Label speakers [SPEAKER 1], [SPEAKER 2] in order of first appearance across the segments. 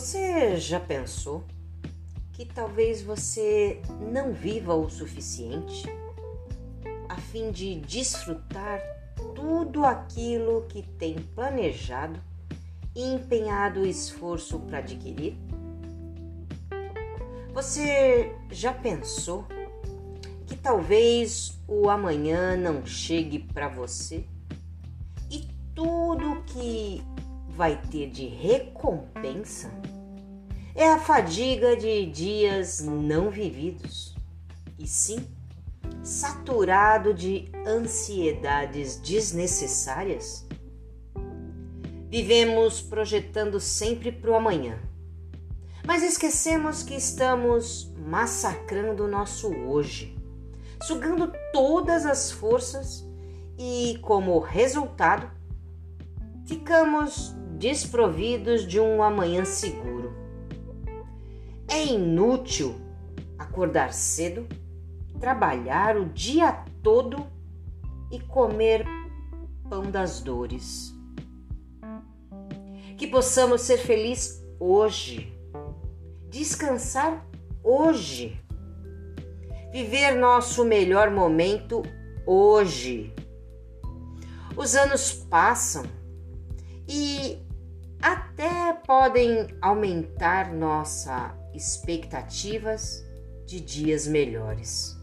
[SPEAKER 1] Você já pensou que talvez você não viva o suficiente a fim de desfrutar tudo aquilo que tem planejado e empenhado esforço para adquirir? Você já pensou que talvez o amanhã não chegue para você e tudo que vai ter de recompensa é a fadiga de dias não vividos, e sim saturado de ansiedades desnecessárias? Vivemos projetando sempre para o amanhã, mas esquecemos que estamos massacrando o nosso hoje, sugando todas as forças e, como resultado, ficamos desprovidos de um amanhã seguro. É inútil acordar cedo, trabalhar o dia todo e comer pão das dores. Que possamos ser felizes hoje, descansar hoje, viver nosso melhor momento hoje. Os anos passam e até podem aumentar nossas expectativas de dias melhores.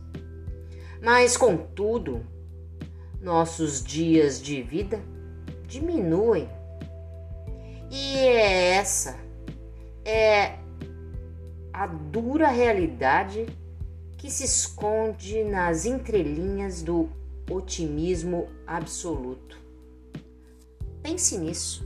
[SPEAKER 1] Mas, contudo, nossos dias de vida diminuem. E é essa é a dura realidade que se esconde nas entrelinhas do otimismo absoluto. Pense nisso.